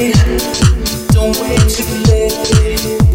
Don't wait too late.